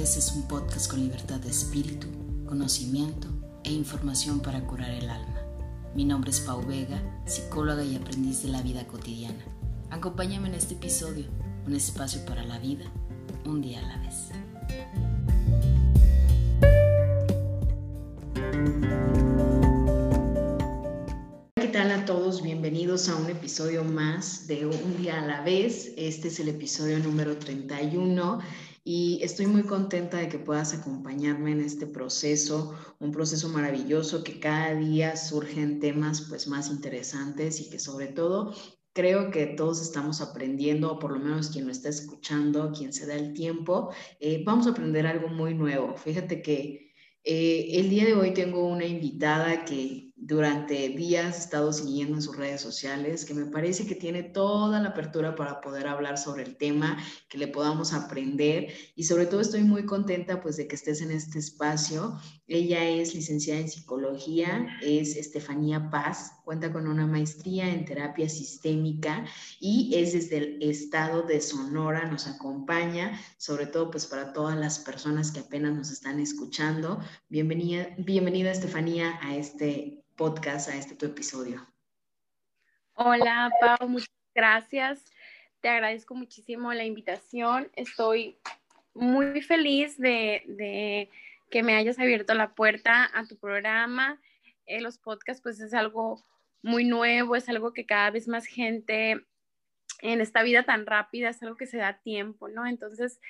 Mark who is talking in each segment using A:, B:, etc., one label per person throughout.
A: vez es un podcast con libertad de espíritu, conocimiento e información para curar el alma. Mi nombre es Pau Vega, psicóloga y aprendiz de la vida cotidiana. Acompáñame en este episodio, un espacio para la vida, un día a la vez. ¿Qué tal a todos? Bienvenidos a un episodio más de Un día a la vez. Este es el episodio número 31 y estoy muy contenta de que puedas acompañarme en este proceso, un proceso maravilloso que cada día surgen temas pues más interesantes y que sobre todo creo que todos estamos aprendiendo, o por lo menos quien lo está escuchando, quien se da el tiempo, eh, vamos a aprender algo muy nuevo. Fíjate que eh, el día de hoy tengo una invitada que durante días he estado siguiendo en sus redes sociales, que me parece que tiene toda la apertura para poder hablar sobre el tema, que le podamos aprender y sobre todo estoy muy contenta pues de que estés en este espacio. Ella es licenciada en psicología, es Estefanía Paz, cuenta con una maestría en terapia sistémica y es desde el estado de Sonora, nos acompaña, sobre todo pues para todas las personas que apenas nos están escuchando. Bienvenida, bienvenida Estefanía a este podcast, a este tu episodio.
B: Hola, Pau, muchas gracias. Te agradezco muchísimo la invitación. Estoy muy feliz de, que me hayas abierto la puerta a tu programa. Eh, los podcasts, pues es algo muy nuevo, es algo que cada vez más gente en esta vida tan rápida, es algo que se da tiempo, ¿no? Entonces,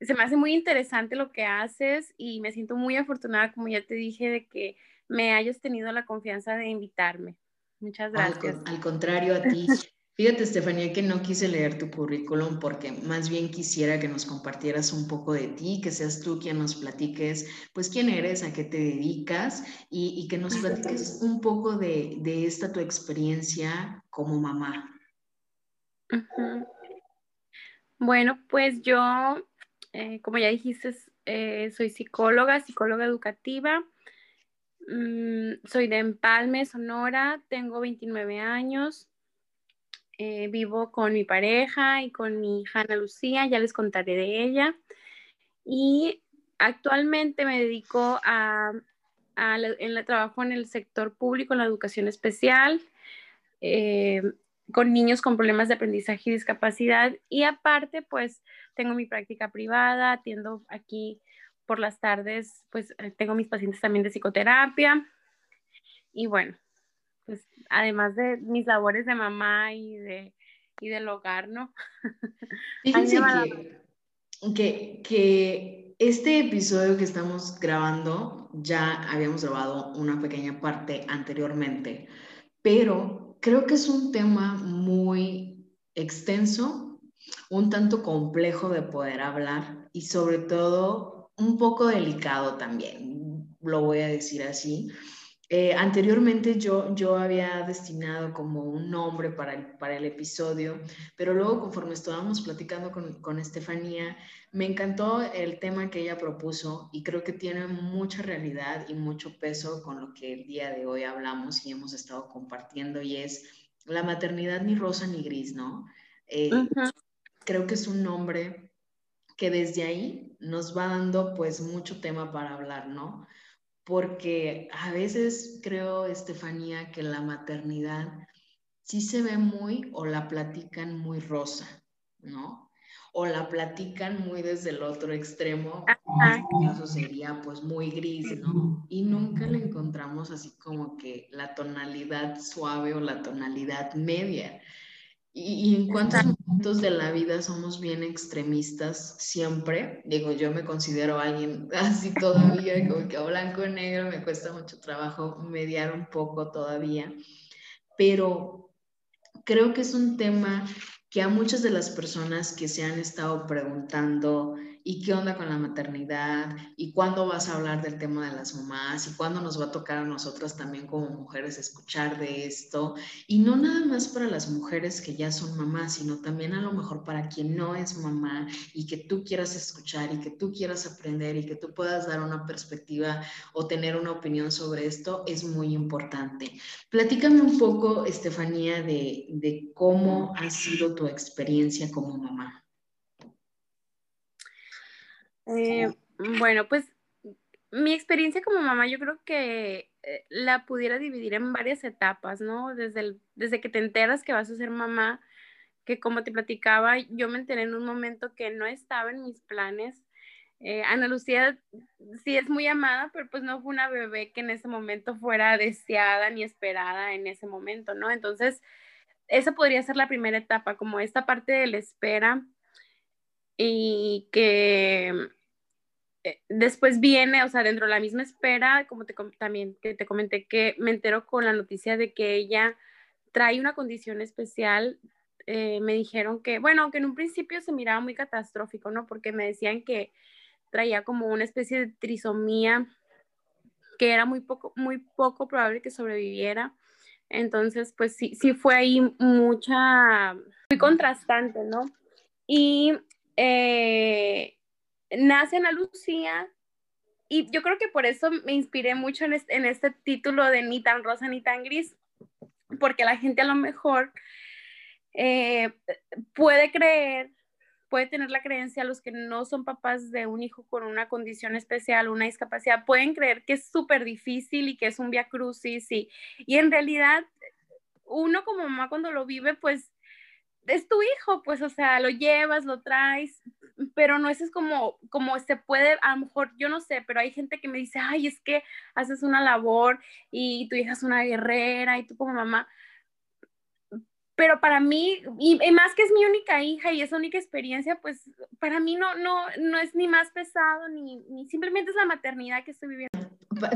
B: se me hace muy interesante lo que haces y me siento muy afortunada, como ya te dije, de que me hayas tenido la confianza de invitarme. Muchas gracias.
A: Al, contrario a ti. Fíjate, Estefanía, que no quise leer tu currículum porque más bien quisiera que nos compartieras un poco de ti, que seas tú quien nos platiques, pues quién eres, a qué te dedicas y, que nos platiques un poco de, esta tu experiencia como mamá.
B: Bueno, pues yo, eh, como ya dijiste, eh, soy psicóloga, psicóloga educativa. Mm, soy de Empalme, Sonora, tengo 29 años, eh, vivo con mi pareja y con mi hija Ana Lucía, ya les contaré de ella. Y actualmente me dedico a, en el trabajo en el sector público, en la educación especial, eh, con niños con problemas de aprendizaje y discapacidad. Y aparte, pues tengo mi práctica privada, atiendo aquí por las tardes, pues eh, tengo mis pacientes también de psicoterapia. Y bueno, pues además de mis labores de mamá y, de, y del hogar, ¿no?
A: Fíjense que, que, este episodio que estamos grabando, ya habíamos grabado una pequeña parte anteriormente, pero creo que es un tema muy extenso, un tanto complejo de poder hablar y sobre todo un poco delicado también, lo voy a decir así. Eh, anteriormente yo, yo había destinado como un nombre para el, para el episodio, pero luego conforme estábamos platicando con, con Estefanía, me encantó el tema que ella propuso y creo que tiene mucha realidad y mucho peso con lo que el día de hoy hablamos y hemos estado compartiendo y es la maternidad ni rosa ni gris, ¿no? Eh, creo que es un nombre que desde ahí nos va dando pues mucho tema para hablar, ¿no? Porque a veces creo, Estefanía, que la maternidad sí se ve muy o la platican muy rosa, ¿no? O la platican muy desde el otro extremo, eso sería pues muy gris, ¿no? Y nunca le encontramos así como que la tonalidad suave o la tonalidad media. Y, en cuántos momentos de la vida somos bien extremistas siempre. Digo, yo me considero alguien así todavía, como que a blanco y negro me cuesta mucho trabajo mediar un poco todavía. Pero creo que es un tema que a muchas de las personas que se han estado preguntando ¿Y qué onda con la maternidad? ¿Y cuándo vas a hablar del tema de las mamás? ¿Y cuándo nos va a tocar a nosotras también como mujeres escuchar de esto? Y no nada más para las mujeres que ya son mamás, sino también a lo mejor para quien no es mamá y que tú quieras escuchar y que tú quieras aprender y que tú puedas dar una perspectiva o tener una opinión sobre esto, es muy importante. Platícame un poco, Estefanía, de, de cómo ha sido tu experiencia como mamá.
B: Eh, bueno, pues mi experiencia como mamá yo creo que eh, la pudiera dividir en varias etapas, ¿no? Desde, desde que te enteras que vas a ser mamá, que como te platicaba, yo me enteré en un momento que no estaba en mis planes. Eh, Ana Lucía sí es muy amada, pero pues no fue una bebé que en ese momento fuera deseada ni esperada en ese momento, ¿no? Entonces, esa podría ser la primera etapa, como esta parte de la espera y que después viene, o sea, dentro de la misma espera, como te también te comenté que me entero con la noticia de que ella trae una condición especial. Eh, me dijeron que, bueno, aunque en un principio se miraba muy catastrófico, ¿no? Porque me decían que traía como una especie de trisomía que era muy poco, muy poco probable que sobreviviera. Entonces, pues sí, sí fue ahí mucha, muy contrastante, ¿no? Y eh, nace Ana Lucía y yo creo que por eso me inspiré mucho en este, título de Ni tan rosa ni tan gris, porque la gente a lo mejor eh, puede creer, puede tener la creencia, los que no son papás de un hijo con una condición especial, una discapacidad, pueden creer que es súper difícil y que es un via crucis y, y en realidad uno como mamá cuando lo vive, pues es tu hijo, pues, o sea, lo llevas, lo traes, pero no es como, como se puede, a lo mejor, yo no sé, pero hay gente que me dice, ay, es que haces una labor y tu hija es una guerrera y tú como mamá. Pero para mí, y, más que es mi única hija y esa única experiencia, pues para mí no, no, no es ni más pesado, ni, ni simplemente es la maternidad que estoy viviendo.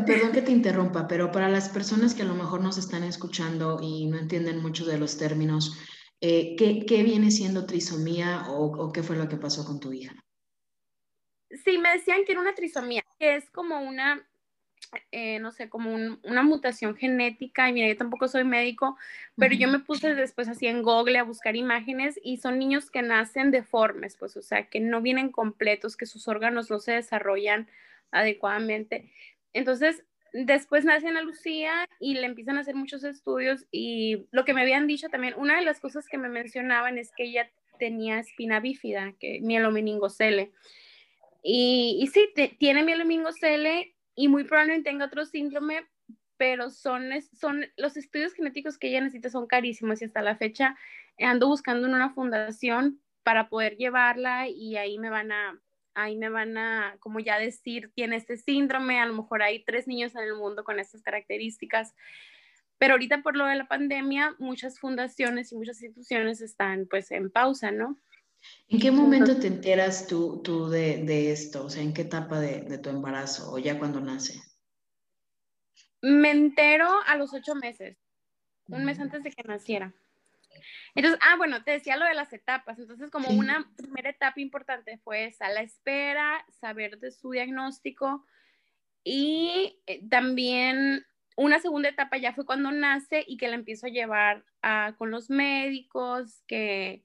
A: Perdón que te interrumpa, pero para las personas que a lo mejor nos están escuchando y no entienden mucho de los términos, eh, ¿qué, viene siendo trisomía o, qué fue lo que pasó con tu hija?
B: Sí, me decían que era una trisomía, que es como una, eh, no sé, como una mutación genética. Y mira, yo tampoco soy médico, pero yo me puse después así en Google a buscar imágenes y son niños que nacen deformes, pues, o sea, que no vienen completos, que sus órganos no se desarrollan adecuadamente. Entonces, después nace Ana Lucía y le empiezan a hacer muchos estudios y lo que me habían dicho también, una de las cosas que me mencionaban es que ella tenía espina bífida, que mielomeningocele. Y, y sí, tiene mielomeningocele y muy probablemente tenga otro síndrome, pero son, son los estudios genéticos que ella necesita son carísimos y hasta la fecha ando buscando en una fundación para poder llevarla y ahí me van a ahí me van a, como ya decir, tiene este síndrome, a lo mejor hay tres niños en el mundo con estas características, pero ahorita por lo de la pandemia, muchas fundaciones y muchas instituciones están pues en pausa, ¿no?
A: ¿En qué momento te enteras tú, tú de, de, esto? O sea, ¿en qué etapa de, de tu embarazo o ya cuando nace?
B: Me entero a los ocho meses, un mes antes de que naciera. Entonces, ah, bueno, te decía lo de las etapas. Entonces, como una primera etapa importante fue esa, la espera, saber de su diagnóstico y eh, también una segunda etapa ya fue cuando nace y que la empiezo a llevar con los médicos, que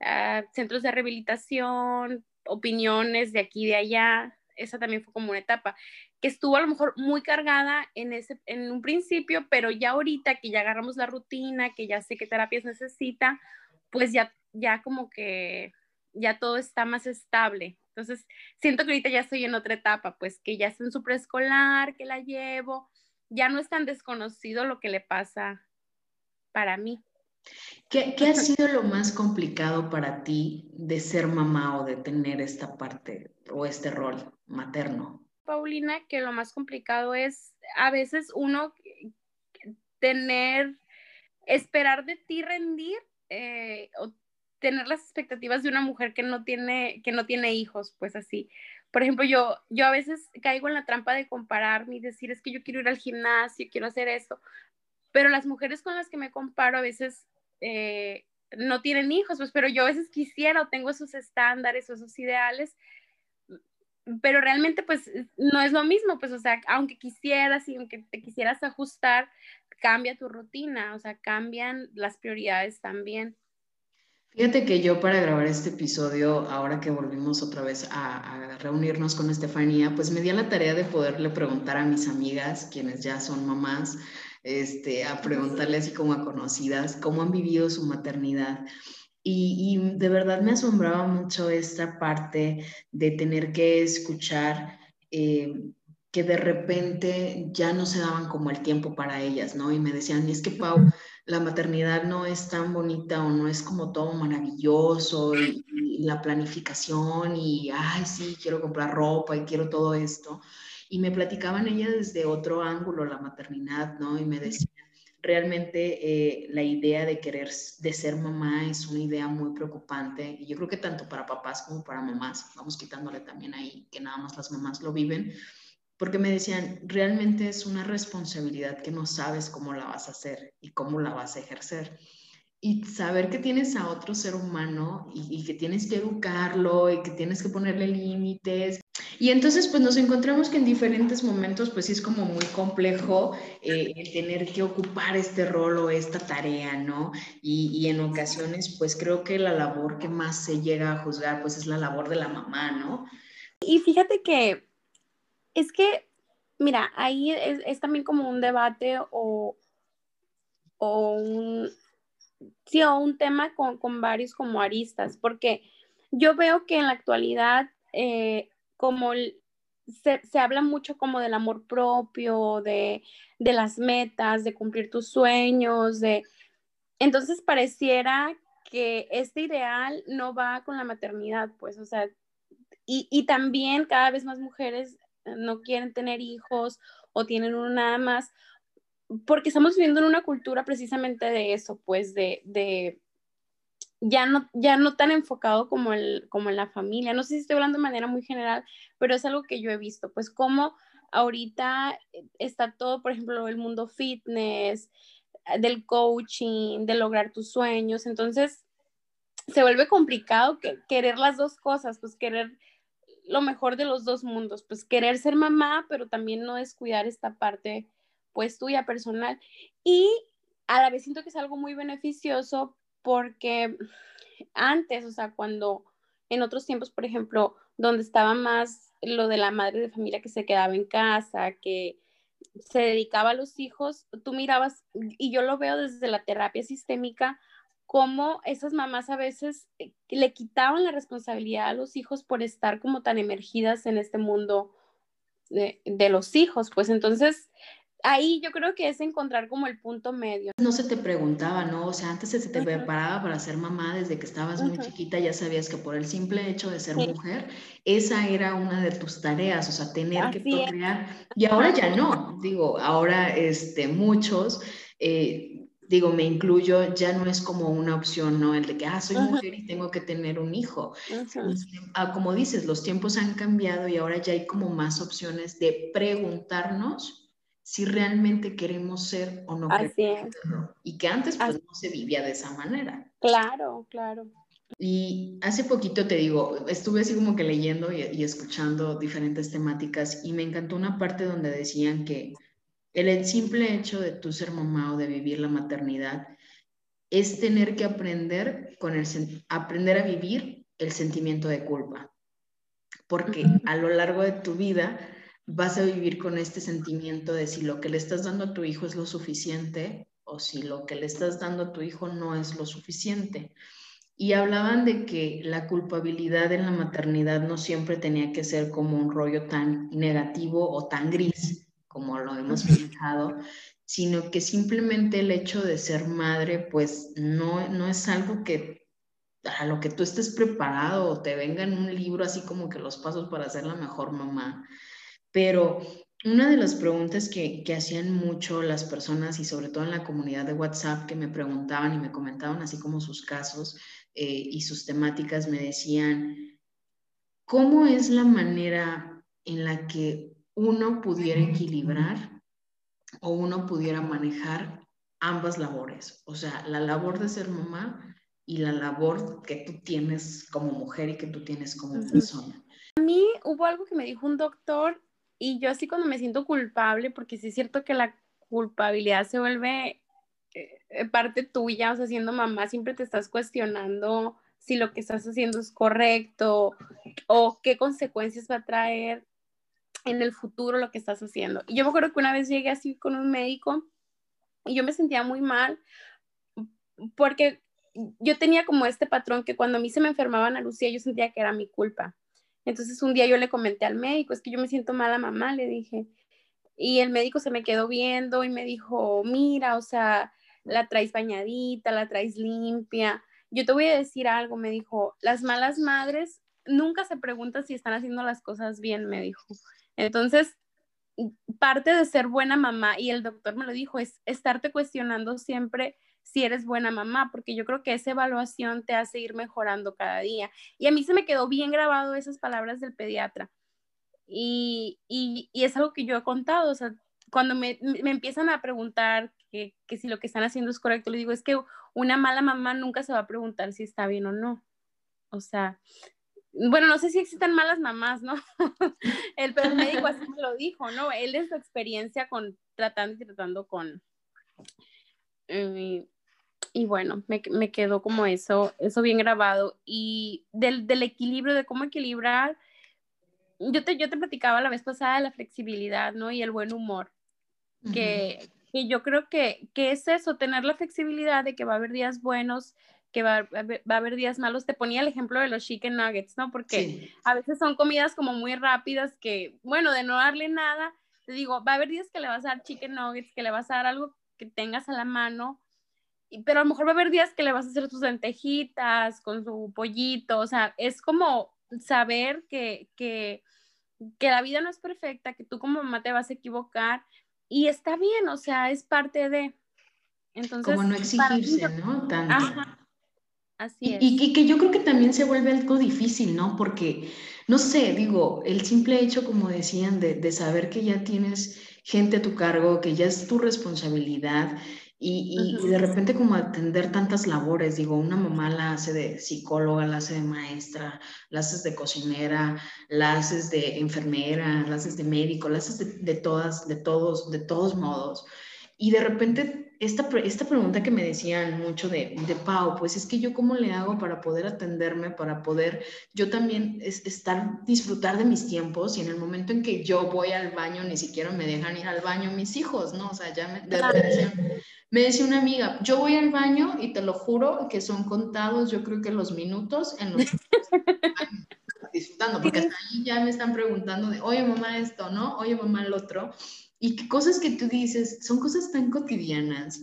B: ah, centros de rehabilitación, opiniones de aquí y de allá. Esa también fue como una etapa estuvo a lo mejor muy cargada en, ese, en un principio, pero ya ahorita que ya agarramos la rutina, que ya sé qué terapias necesita, pues ya, ya como que ya todo está más estable. Entonces, siento que ahorita ya estoy en otra etapa, pues que ya estoy en su preescolar, que la llevo, ya no es tan desconocido lo que le pasa para mí.
A: ¿Qué, ¿Qué, ha sido lo más complicado para ti de ser mamá o de tener esta parte o este rol materno?
B: Paulina, que lo más complicado es a veces uno tener, esperar de ti rendir eh, o tener las expectativas de una mujer que no tiene, que no tiene hijos, pues así. Por ejemplo, yo, yo a veces caigo en la trampa de compararme y decir, es que yo quiero ir al gimnasio, quiero hacer esto, pero las mujeres con las que me comparo a veces eh, no tienen hijos, pues, pero yo a veces quisiera o tengo esos estándares o esos ideales pero realmente pues no es lo mismo, pues o sea, aunque quisieras y aunque te quisieras ajustar, cambia tu rutina, o sea, cambian las prioridades también.
A: Fíjate que yo para grabar este episodio, ahora que volvimos otra vez a, reunirnos con Estefanía, pues me di a la tarea de poderle preguntar a mis amigas, quienes ya son mamás, este, a preguntarle así como a conocidas, cómo han vivido su maternidad. Y, de verdad me asombraba mucho esta parte de tener que escuchar eh, que de repente ya no se daban como el tiempo para ellas, ¿no? Y me decían, es que Pau, la maternidad no es tan bonita o no es como todo maravilloso y, la planificación y, ay, sí, quiero comprar ropa y quiero todo esto. Y me platicaban ellas desde otro ángulo la maternidad, ¿no? Y me decían, realmente eh, la idea de querer, de ser mamá es una idea muy preocupante. Y yo creo que tanto para papás como para mamás, vamos quitándole también ahí que nada más las mamás lo viven, porque me decían, realmente es una responsabilidad que no sabes cómo la vas a hacer y cómo la vas a ejercer. Y saber que tienes a otro ser humano y, que tienes que educarlo y que tienes que ponerle límites. Y entonces pues nos encontramos que en diferentes momentos pues sí es como muy complejo eh, el tener que ocupar este rol o esta tarea, ¿no? Y, y, en ocasiones pues creo que la labor que más se llega a juzgar pues es la labor de la mamá, ¿no?
B: Y fíjate que es que, mira, ahí es, también como un debate o, un, sí, o un tema con, varios como aristas, porque yo veo que en la actualidad, eh, como se, habla mucho como del amor propio, de, de, las metas, de cumplir tus sueños, de... Entonces pareciera que este ideal no va con la maternidad, pues, o sea, y, y también cada vez más mujeres no quieren tener hijos o tienen uno nada más, porque estamos viviendo en una cultura precisamente de eso, pues de, ya, no, ya no tan enfocado como, el, como en la familia. No sé si estoy hablando de manera muy general, pero es algo que yo he visto, pues como ahorita está todo, por ejemplo, el mundo fitness, del coaching, de lograr tus sueños, entonces se vuelve complicado que, querer las dos cosas, pues querer lo mejor de los dos mundos, pues querer ser mamá, pero también no descuidar esta parte pues tuya personal. Y a la vez siento que es algo muy beneficioso porque antes, o sea, cuando en otros tiempos, por ejemplo, donde estaba más lo de la madre de familia que se quedaba en casa, que se dedicaba a los hijos, tú mirabas, y yo lo veo desde la terapia sistémica, cómo esas mamás a veces eh, le quitaban la responsabilidad a los hijos por estar como tan emergidas en este mundo de, los hijos. Pues entonces, ahí yo creo que es encontrar como el punto medio.
A: No se te preguntaba, ¿no? O sea, antes se te preparaba para ser mamá desde que estabas muy chiquita, ya sabías que por el simple hecho de ser mujer, esa era una de tus tareas, o sea, tener que procrear. Y ahora ya no, digo, ahora este, muchos... Eh, digo, me incluyo, ya no es como una opción, ¿no? El de que, ah, soy mujer y tengo que tener un hijo. Ah, como dices, los tiempos han cambiado y ahora ya hay como más opciones de preguntarnos si realmente queremos ser o no
B: Así
A: queremos Y que antes pues no se vivía de esa manera.
B: Claro, claro.
A: Y hace poquito te digo, estuve así como que leyendo y escuchando diferentes temáticas y me encantó una parte donde decían que el simple hecho de tú ser mamá o de vivir la maternidad es tener que aprender, con el, aprender a vivir el sentimiento de culpa. Porque a lo largo de tu vida vas a vivir con este sentimiento de si lo que le estás dando a tu hijo es lo suficiente o si lo que le estás dando a tu hijo no es lo suficiente. Y hablaban de que la culpabilidad en la maternidad no siempre tenía que ser como un rollo tan negativo o tan gris, como lo hemos fijado, sino que simplemente el hecho de ser madre, pues no, no es algo que a lo que tú estés preparado o te venga en un libro así como que los pasos para ser la mejor mamá. Pero una de las preguntas que, que, hacían mucho las personas y sobre todo en la comunidad de WhatsApp que me preguntaban y me comentaban así como sus casos eh, y sus temáticas, me decían, ¿cómo es la manera en la que uno pudiera equilibrar o uno pudiera manejar ambas labores, o sea, la labor de ser mamá y la labor que tú tienes como mujer y que tú tienes como persona.
B: A mí hubo algo que me dijo un doctor y yo así cuando me siento culpable, porque sí es cierto que la culpabilidad se vuelve eh, parte tuya, o sea, siendo mamá siempre te estás cuestionando si lo que estás haciendo es correcto o qué consecuencias va a traer en el futuro lo que estás haciendo. Y yo me acuerdo que una vez llegué así con un médico y yo me sentía muy mal porque yo tenía como este patrón que cuando a mí se me enfermaba Ana Lucía, yo sentía que era mi culpa. Entonces un día yo le comenté al médico, es que yo me siento mala mamá, le dije. Y el médico se me quedó viendo y me dijo, mira, o sea, la traes bañadita, la traes limpia. Yo te voy a decir algo, me dijo, las malas madres nunca se preguntan si están haciendo las cosas bien, me dijo. Entonces, parte de ser buena mamá, y el doctor me lo dijo, es estarte cuestionando siempre si eres buena mamá, porque yo creo que esa evaluación te hace ir mejorando cada día. Y a mí se me quedó bien grabado esas palabras del pediatra. Y, y, es algo que yo he contado, o sea, cuando me, me empiezan a preguntar que, que, si lo que están haciendo es correcto, le digo, es que una mala mamá nunca se va a preguntar si está bien o no. O sea, bueno, no sé si existen malas mamás, ¿no? el, pero médico así me lo dijo, ¿no? Él es su experiencia con tratando y tratando con... Eh, y bueno, me, me, quedó como eso, eso bien grabado. Y del, del, equilibrio, de cómo equilibrar, yo te, yo te platicaba la vez pasada de la flexibilidad, ¿no? Y el buen humor, que, que yo creo que, que, es eso, tener la flexibilidad de que va a haber días buenos, que va, va, a haber días malos. Te ponía el ejemplo de los chicken nuggets, ¿no? Porque a veces son comidas como muy rápidas que, bueno, de no darle nada, te digo, va a haber días que le vas a dar chicken nuggets, que le vas a dar algo que tengas a la mano, pero a lo mejor va a haber días que le vas a hacer tus lentejitas con su pollito, o sea, es como saber que, que, que la vida no es perfecta, que tú como mamá te vas a equivocar y está bien, o sea, es parte de...
A: Entonces, como no exigirse, ¿no? Tanto. Así es. Y, y, que yo creo que también se vuelve algo difícil, ¿no? Porque, no sé, digo, el simple hecho, como decían, de, de saber que ya tienes gente a tu cargo, que ya es tu responsabilidad y, y, de repente como atender tantas labores, digo, una mamá la hace de psicóloga, la hace de maestra, la haces de cocinera, la haces de enfermera, la haces de médico, la haces de, de todas, de todos, de todos modos. Y de repente esta, esta pregunta que me decían mucho de, de Pau, pues es que yo cómo le hago para poder atenderme, para poder yo también estar, disfrutar de mis tiempos y en el momento en que yo voy al baño, ni siquiera me dejan ir al baño mis hijos, ¿no? O sea, ya me, me decía una amiga, yo voy al baño y te lo juro que son contados, yo creo que los minutos en los disfrutando, porque hasta ahí ya me están preguntando de, oye mamá esto, ¿no? Oye mamá el otro. Y qué cosas que tú dices son cosas tan cotidianas,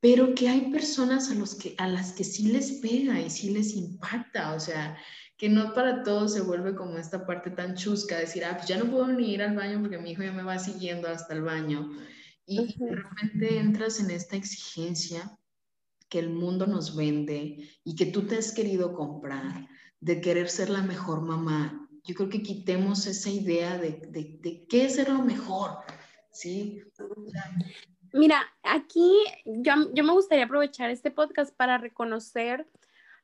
A: pero que hay personas a, los que, a las que sí les pega y sí les impacta, o sea, que no para todos se vuelve como esta parte tan chusca, decir, ah, pues ya no puedo ni ir al baño porque mi hijo ya me va siguiendo hasta el baño. Y, de repente entras en esta exigencia que el mundo nos vende y que tú te has querido comprar, de querer ser la mejor mamá. Yo creo que quitemos esa idea de, de, de qué es ser lo mejor, ¿sí?
B: Mira, aquí yo, yo me gustaría aprovechar este podcast para reconocer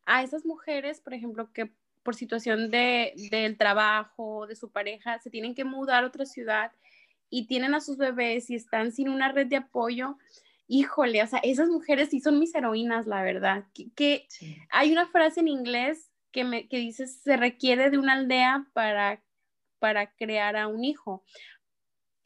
B: a esas mujeres, por ejemplo, que por situación de, del trabajo, de su pareja, se tienen que mudar a otra ciudad y tienen a sus bebés y están sin una red de apoyo. Híjole, o sea, esas mujeres sí son mis heroínas, la verdad. Que, hay una frase en inglés que, me, que dice, se requiere de una aldea para, para crear a un hijo.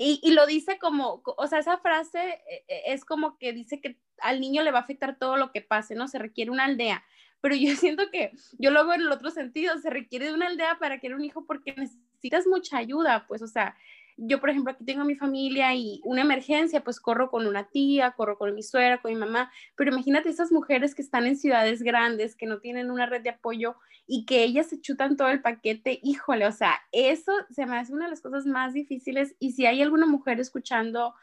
B: Y, lo dice como, o sea, esa frase eh, eh, es como que dice que al niño le va a afectar todo lo que pase, ¿no? Se requiere una aldea. Pero yo siento que yo lo veo en el otro sentido, se requiere de una aldea para crear un hijo porque necesitas mucha ayuda, pues, o sea, yo, por ejemplo, aquí tengo a mi familia y una emergencia, pues corro con una tía, corro con mi suegra, con mi mamá, pero imagínate esas mujeres que están en ciudades grandes, que no tienen una red de apoyo y que ellas se chutan todo el paquete, híjole, o sea, eso se me hace una de las cosas más difíciles y si hay alguna mujer escuchando,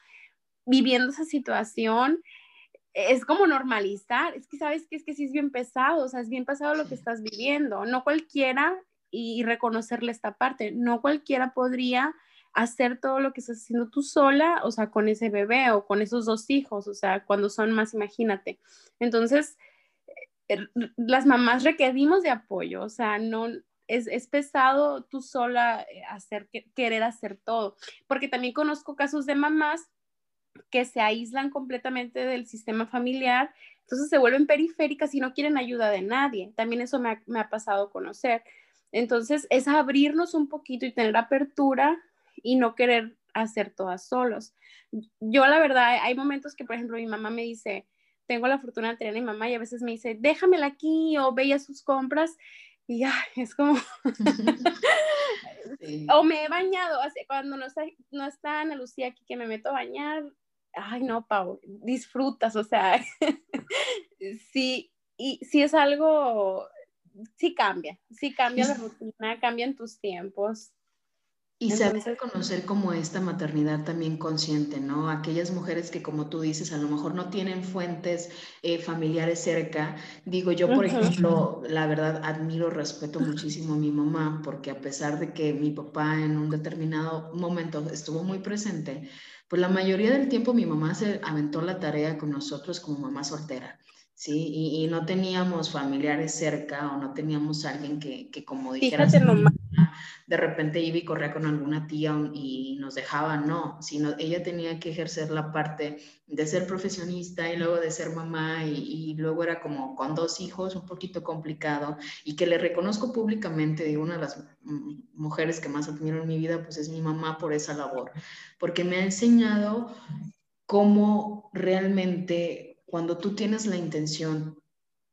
B: viviendo esa situación, es como normalizar, es que sabes que es que sí es bien pesado, o sea, es bien pesado lo que estás viviendo, no cualquiera y reconocerle esta parte, no cualquiera podría hacer todo lo que estás haciendo tú sola, o sea, con ese bebé o con esos dos hijos, o sea, cuando son más, imagínate. Entonces, er, las mamás requerimos de apoyo, o sea, no, es, es, pesado tú sola eh, hacer, querer hacer todo, porque también conozco casos de mamás que se aíslan completamente del sistema familiar, entonces se vuelven periféricas y no quieren ayuda de nadie. También eso me ha, me ha pasado conocer. Entonces es abrirnos un poquito y tener apertura y no querer hacer todas solos. Yo la verdad, hay momentos que, por ejemplo, mi mamá me dice, tengo la fortuna de tener a mi mamá y a veces me dice, déjamela aquí o veía sus compras y ya, es como... O me he bañado, así, cuando no está, no está Ana Lucía aquí que me meto a bañar, ay no, Pau, disfrutas, o sea, sí, y sí es algo, sí cambia, sí cambia la rutina, cambian tus tiempos.
A: Y saber reconocer como esta maternidad también consciente, ¿no? Aquellas mujeres que, como tú dices, a lo mejor no tienen fuentes eh, familiares cerca. Digo, yo, por ejemplo, la verdad, admiro, respeto muchísimo a mi mamá, porque a pesar de que mi papá en un determinado momento estuvo muy presente, pues la mayoría del tiempo mi mamá se aventó la tarea con nosotros como mamá soltera. ¿sí? Y, no teníamos familiares cerca o no teníamos alguien que, que como dijera, de repente iba y corría con alguna tía y nos dejaba, no, sino ella tenía que ejercer la parte de ser profesionista y luego de ser mamá y, luego era como con dos hijos, un poquito complicado y que le reconozco públicamente de una de las mujeres que más admiro en mi vida, pues es mi mamá por esa labor, porque me ha enseñado cómo realmente cuando tú tienes la intención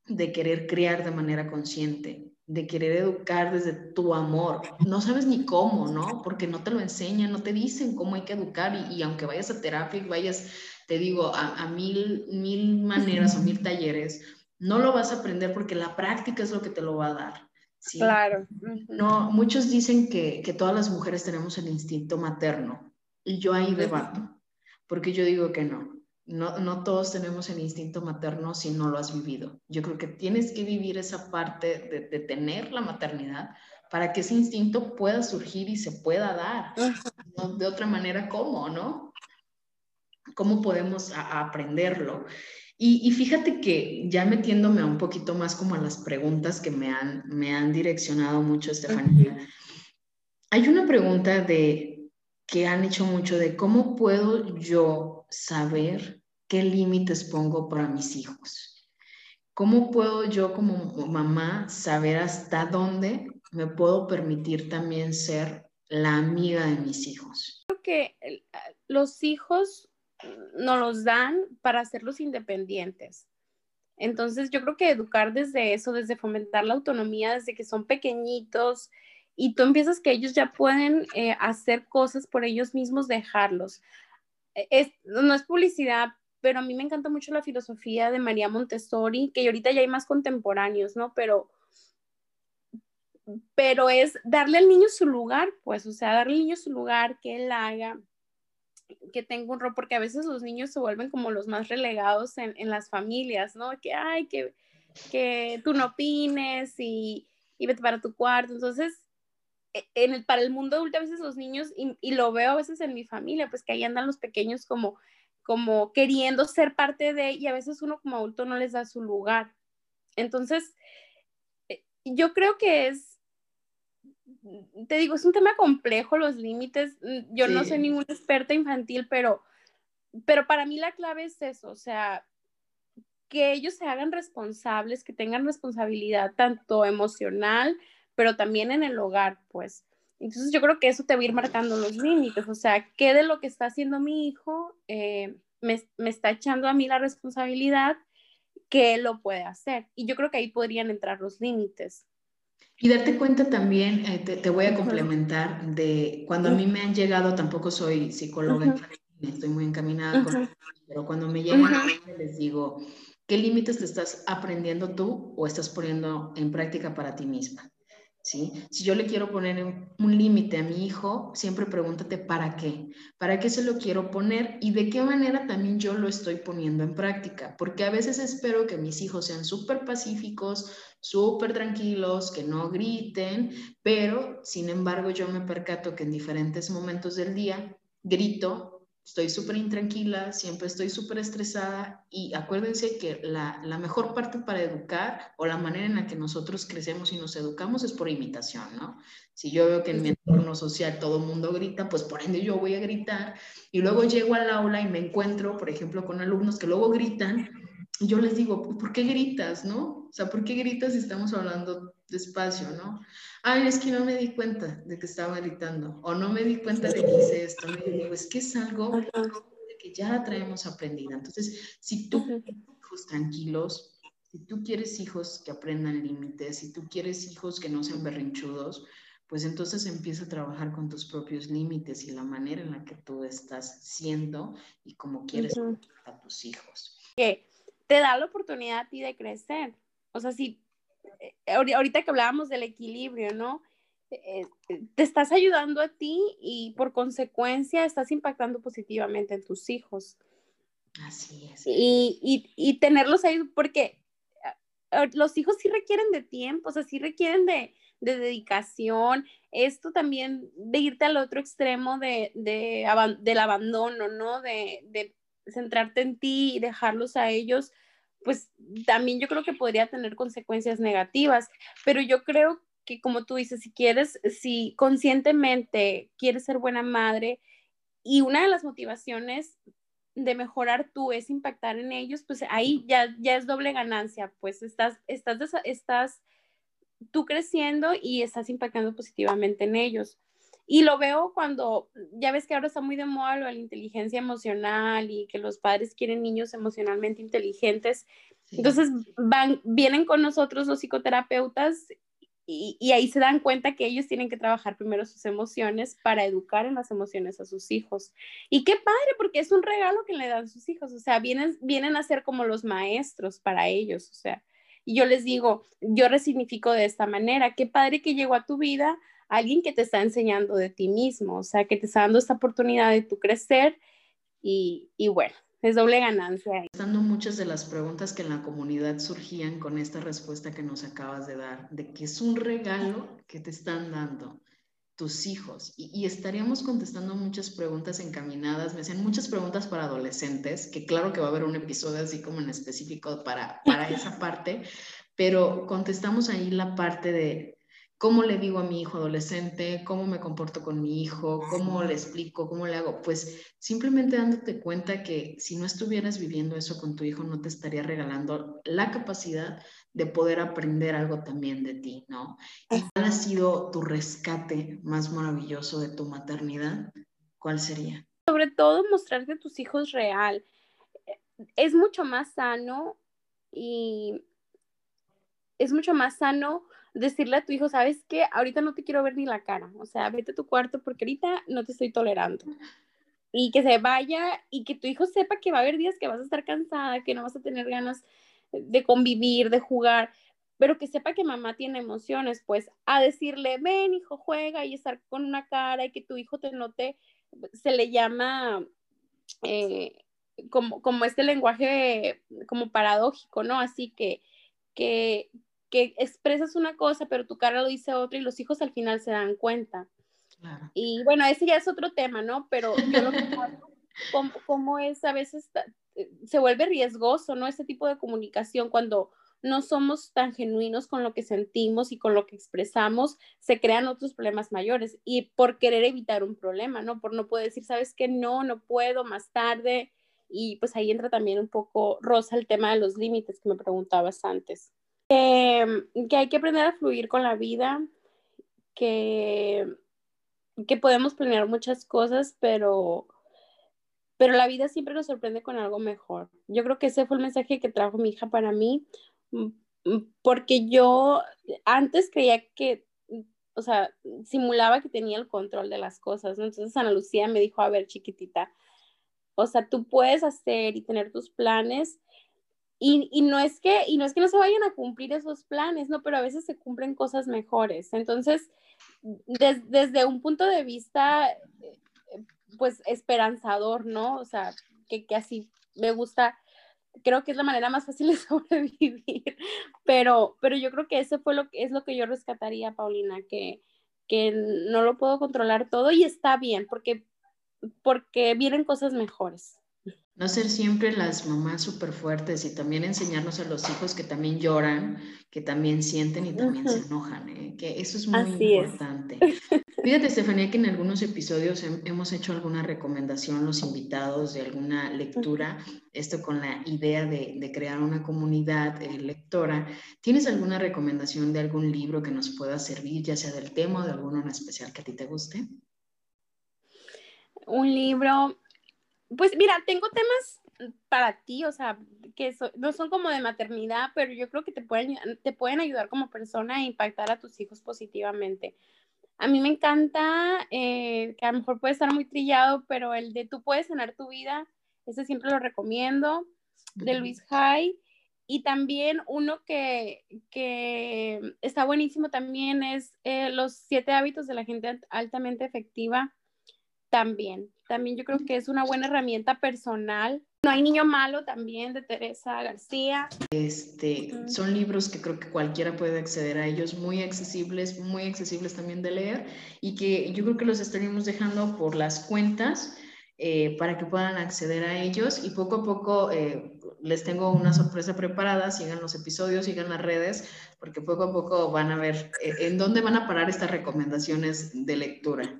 A: de querer criar de manera consciente, de querer educar desde tu amor, no sabes ni cómo, ¿no? Porque no te lo enseñan, no te dicen cómo hay que educar y, aunque vayas a terapia y vayas, te digo, a, mil, mil maneras o mil talleres, no lo vas a aprender porque la práctica es lo que te lo va a dar. ¿sí?
B: Claro.
A: No, muchos dicen que, que todas las mujeres tenemos el instinto materno y yo ahí debato, porque yo digo que no. No, no, todos tenemos el instinto materno si no lo has vivido. Yo creo que tienes que vivir esa parte de, tener la maternidad para que ese instinto pueda surgir y se pueda dar. De otra manera, ¿cómo, no? ¿Cómo podemos aprenderlo? Y, fíjate que ya metiéndome un poquito más como a las preguntas que me han, me han direccionado mucho, Estefanía, hay una pregunta de, que han hecho mucho de cómo puedo yo saber qué límites pongo para mis hijos. ¿Cómo puedo yo como mamá saber hasta dónde me puedo permitir también ser la amiga de mis hijos?
B: Creo que los hijos nos los dan para hacerlos independientes. Entonces yo creo que educar desde eso, desde fomentar la autonomía, desde que son pequeñitos y tú empiezas que ellos ya pueden eh, hacer cosas por ellos mismos, dejarlos. Es, no es publicidad, pero a mí me encanta mucho la filosofía de María Montessori, que ahorita ya hay más contemporáneos, ¿no? Pero, pero es darle al niño su lugar, pues, o sea, darle al niño su lugar, que él haga, que tenga un rol, porque a veces los niños se vuelven como los más relegados en, en las familias, ¿no? Que, ay, que, que tú no opines y, y vete para tu cuarto. Entonces, en el, para el mundo adulto a veces los niños, y, y, lo veo a veces en mi familia, pues que ahí andan los pequeños como como queriendo ser parte de, y a veces uno como adulto no les da su lugar. Entonces, eh, yo creo que es, te digo, es un tema complejo, los límites. Mm, yo no soy ninguna experta infantil, pero, pero para mí la clave es eso, o sea, que ellos se hagan responsables, que tengan responsabilidad tanto emocional, pero también en el hogar, pues. Entonces yo creo que eso te va a ir marcando los límites, o sea, ¿qué de lo que está haciendo mi hijo eh, me, está echando a mí la responsabilidad que él lo puede hacer? Y yo creo que ahí podrían entrar los límites.
A: Y darte cuenta también, eh, te, voy a complementar, de cuando a mí me han llegado, tampoco soy psicóloga, estoy muy encaminada, con, pero cuando me llegan, les digo, ¿qué límites te estás aprendiendo tú o estás poniendo en práctica para ti misma? Si yo le quiero poner un límite a mi hijo, siempre pregúntate para qué, para qué se lo quiero poner y de qué manera también yo lo estoy poniendo en práctica, porque a veces espero que mis hijos sean súper pacíficos, súper tranquilos, que no griten, pero sin embargo yo me percato que en diferentes momentos del día grito estoy súper intranquila, siempre estoy súper estresada y acuérdense que la, la, mejor parte para educar o la manera en la que nosotros crecemos y nos educamos es por imitación, ¿no? Si yo veo que en mi entorno social todo el mundo grita, pues por ende yo voy a gritar y luego llego al aula y me encuentro, por ejemplo, con alumnos que luego gritan y yo les digo, ¿por qué gritas, no? O sea, ¿por qué gritas si estamos hablando despacio, no? Ay, es que no me di cuenta de que estaba gritando o no me di cuenta de que hice esto. Me digo, es que es algo que ya traemos aprendida. Entonces, si tú hijos tranquilos, si tú quieres hijos que aprendan límites, si tú quieres hijos que no sean berrinchudos, pues entonces empieza a trabajar con tus propios límites y la manera en la que tú estás siendo y cómo quieres a tus hijos.
B: Que te da la oportunidad a ti de crecer. O sea, si ahorita que hablábamos del equilibrio, ¿no? Eh, eh, te estás ayudando a ti y por consecuencia estás impactando positivamente en tus hijos.
A: Así es.
B: Y, y, y tenerlos ahí, porque los hijos sí requieren de tiempo, o sea, sí requieren de, de dedicación, esto también de irte al otro extremo de, de del abandono, ¿no? De, de, centrarte en ti y dejarlos a ellos, pues también yo creo que podría tener consecuencias negativas, pero yo creo que como tú dices, si quieres, si conscientemente quieres ser buena madre y una de las motivaciones de mejorar tú es impactar en ellos, pues ahí ya, ya es doble ganancia, pues estás, estás, estás tú creciendo y estás impactando positivamente en ellos. Y lo veo cuando, ya ves que ahora está muy de moda lo de la inteligencia emocional y que los padres quieren niños emocionalmente inteligentes. Entonces van, vienen con nosotros los psicoterapeutas y, y, ahí se dan cuenta que ellos tienen que trabajar primero sus emociones para educar en las emociones a sus hijos. Y qué padre, porque es un regalo que le dan sus hijos, o sea, vienen, vienen a ser como los maestros para ellos, o sea, y yo les digo, yo resignifico de esta manera, qué padre que llegó a tu vida alguien que te está enseñando de ti mismo, o sea, que te está dando esta oportunidad de tu crecer y, y bueno, es doble ganancia.
A: Estando muchas de las preguntas que en la comunidad surgían con esta respuesta que nos acabas de dar, de que es un regalo que te están dando tus hijos. Y, estaríamos contestando muchas preguntas encaminadas, me hacían muchas preguntas para adolescentes, que claro que va a haber un episodio así como en específico para, para esa parte, pero contestamos ahí la parte de cómo le digo a mi hijo adolescente, cómo me comporto con mi hijo, cómo le explico, cómo le hago. Pues simplemente dándote cuenta que si no estuvieras viviendo eso con tu hijo, no te estaría regalando la capacidad de poder aprender algo también de ti, ¿no? ¿Cuál ha sido tu rescate más maravilloso de tu maternidad? ¿Cuál sería?
B: Sobre todo mostrarte a tus hijos real. Es mucho más sano y es mucho más sano decirle a tu hijo, sabes qué, ahorita no te quiero ver ni la cara, o sea, vete a tu cuarto porque ahorita no te estoy tolerando. Y que se vaya y que tu hijo sepa que va a haber días que vas a estar cansada, que no vas a tener ganas de convivir, de jugar, pero que sepa que mamá tiene emociones, pues a decirle, ven hijo, juega y estar con una cara y que tu hijo te note, se le llama eh, como, como este lenguaje como paradójico, ¿no? Así que, que, que expresas una cosa, pero tu cara lo dice otra y los hijos al final se dan cuenta. Y bueno, ese ya es otro tema, ¿no? Pero yo lo que como, es a veces eh, se vuelve riesgoso, ¿no? Ese tipo de comunicación cuando no somos tan genuinos con lo que sentimos y con lo que expresamos, se crean otros problemas mayores y por querer evitar un problema, ¿no? Por no poder decir, sabes que no, no puedo más tarde. Y pues ahí entra también un poco, Rosa, el tema de los límites que me preguntabas antes. Que hay que aprender a fluir con la vida, que, que podemos planear muchas cosas, pero pero la vida siempre nos sorprende con algo mejor. Yo creo que ese fue el mensaje que trajo mi hija para mí, mm, mm, porque yo antes creía que, o sea, simulaba que tenía el control de las cosas, Entonces Ana Lucía me dijo, a ver, chiquitita, o sea, tú puedes hacer y tener tus planes y, y, no es que, y no es que no se vayan a cumplir esos planes, no, pero a veces se cumplen cosas mejores. Entonces, desde un punto de vista pues esperanzador, ¿no? O sea, que, que así me gusta, creo que es la manera más fácil de sobrevivir, pero, pero yo creo que eso fue lo es lo que yo rescataría, Paulina, que, que no lo puedo controlar todo y está bien, porque, porque vienen cosas mejores.
A: No ser siempre las mamás súper fuertes y también enseñarnos a los hijos que también lloran, que también sienten y también se enojan, ¿eh? que eso es muy importante. Fíjate, Estefanía, que en algunos episodios hemos hecho alguna recomendación, los invitados de alguna lectura, esto con la idea de, crear una comunidad eh, lectora. ¿Tienes alguna recomendación de algún libro que nos pueda servir, ya sea del tema o de alguno en especial que a ti te guste?
B: Un libro, pues mira, tengo temas para ti, o sea, que no son como de maternidad, pero yo creo que te pueden, te pueden ayudar como persona a impactar a tus hijos positivamente. A mí me encanta, eh, que a lo mejor puede estar muy trillado, pero el de tú puedes sanar tu vida, ese siempre lo recomiendo, de Luis Hay. Y también uno que, que está buenísimo también es eh, Los siete hábitos de la gente altamente efectiva. También, también yo creo que es una buena herramienta personal. No hay niño malo también de Teresa García.
A: Este, son libros que creo que cualquiera puede acceder a ellos, muy accesibles, muy accesibles también de leer y que yo creo que los estaríamos dejando por las cuentas eh, para que puedan acceder a ellos y poco a poco eh, les tengo una sorpresa preparada, sigan los episodios, sigan las redes, porque poco a poco van a ver eh, en dónde van a parar estas recomendaciones de lectura.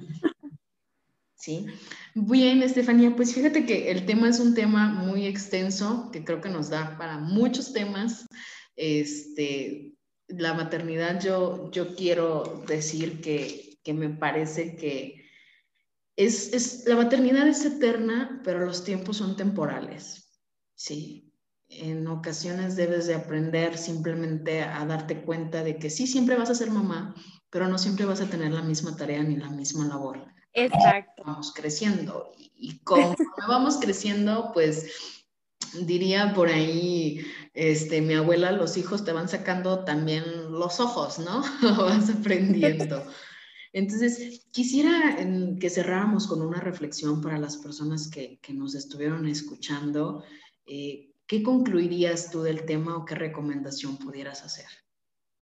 A: Bien, Estefanía, pues fíjate que el tema es un tema muy extenso que creo que nos da para muchos temas. Este, la maternidad, yo, yo quiero decir que, que me parece que es, la maternidad es eterna, pero los tiempos son temporales, ¿sí? En ocasiones debes de aprender simplemente a darte cuenta de que sí, siempre vas a ser mamá, pero no siempre vas a tener la misma tarea ni la misma labor.
B: Exacto.
A: Vamos creciendo y como vamos creciendo, pues diría por ahí, este, mi abuela, los hijos te van sacando también los ojos, ¿no? vas aprendiendo. Entonces, quisiera que cerráramos con una reflexión para las personas que, nos estuvieron escuchando. Eh, ¿Qué concluirías tú del tema o qué recomendación pudieras hacer?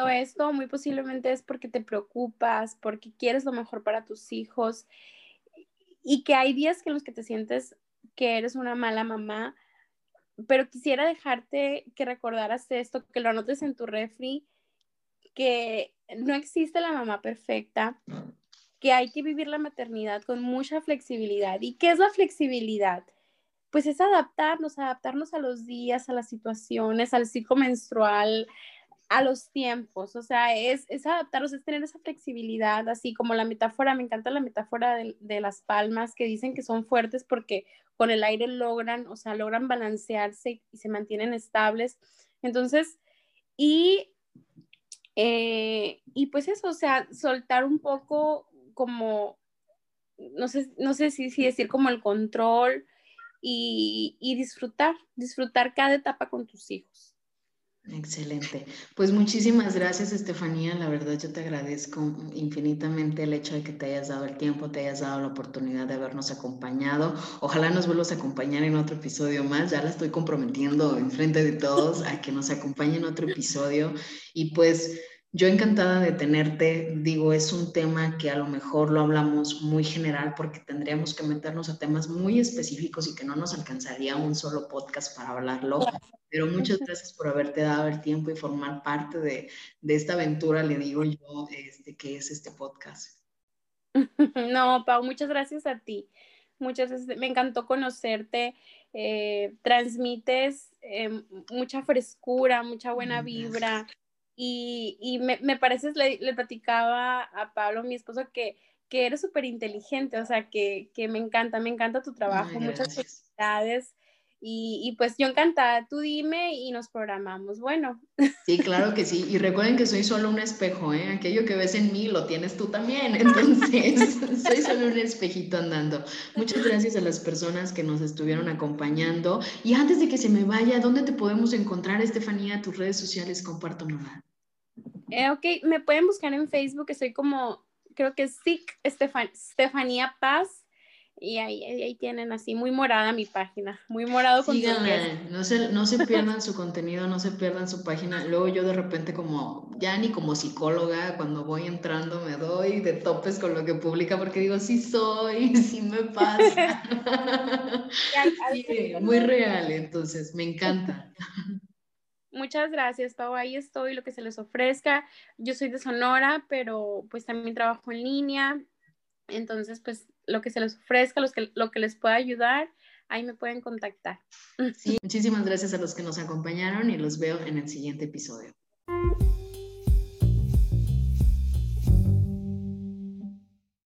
B: Esto muy posiblemente es porque te preocupas, porque quieres lo mejor para tus hijos y que hay días en los que te sientes que eres una mala mamá, pero quisiera dejarte que recordaras esto, que lo anotes en tu refri, que no existe la mamá perfecta, que hay que vivir la maternidad con mucha flexibilidad. ¿Y qué es la flexibilidad? Pues es adaptarnos, adaptarnos a los días, a las situaciones, al ciclo menstrual, a los tiempos, o sea, es, es adaptarnos, es tener esa flexibilidad, así como la metáfora, me encanta la metáfora de, de, las palmas que dicen que son fuertes porque con el aire logran, o sea, logran balancearse y se mantienen estables. Entonces, y eh, y pues eso, o sea, soltar un poco como, no sé, no sé si, si decir como el control y, y disfrutar, disfrutar cada etapa con tus hijos.
A: Excelente. Pues muchísimas gracias, Estefanía. La verdad, yo te agradezco infinitamente el hecho de que te hayas dado el tiempo, te hayas dado la oportunidad de habernos acompañado. Ojalá nos vuelvas a acompañar en otro episodio más. Ya la estoy comprometiendo en frente de todos a que nos acompañe en otro episodio. Y pues yo encantada de tenerte, digo, es un tema que a lo mejor lo hablamos muy general porque tendríamos que meternos a temas muy específicos y que no nos alcanzaría un solo podcast para hablarlo. Pero muchas gracias por haberte dado el tiempo y formar parte de, de esta aventura, le digo yo, este, que es este podcast.
B: No, Pau, muchas gracias a ti. Muchas gracias. Me encantó conocerte. Eh, transmites eh, mucha frescura, mucha buena vibra. Y, y me, me, parece, le, le, platicaba a Pablo, mi esposo, que, que eres súper inteligente, o sea, que, que, me encanta, me encanta tu trabajo, muchas felicidades. Y, y, pues yo encantada, tú dime y nos programamos. Bueno.
A: Sí, claro que sí. Y recuerden que soy solo un espejo, ¿eh? Aquello que ves en mí lo tienes tú también. Entonces, soy solo un espejito andando. Muchas gracias a las personas que nos estuvieron acompañando. Y antes de que se me vaya, ¿dónde te podemos encontrar, Estefanía? Tus redes sociales, comparto nada.
B: Eh, ok, me pueden buscar en Facebook, estoy como, creo que es SIC Estefanía Paz. Y ahí, ahí, tienen así, muy morada mi página, muy morado con
A: no se, no se pierdan su contenido, no se pierdan su página. Luego yo de repente como, ya ni como psicóloga, cuando voy entrando me doy de topes con lo que publica porque digo, sí soy, sí me pasa. muy real, entonces me encanta.
B: Muchas gracias, Pau. Ahí estoy, lo que se les ofrezca. Yo soy de Sonora, pero pues también trabajo en línea. Entonces, pues lo que se les ofrezca, los que, lo que les pueda ayudar, ahí me pueden contactar.
A: Sí, muchísimas gracias a los que nos acompañaron y los veo en el siguiente episodio.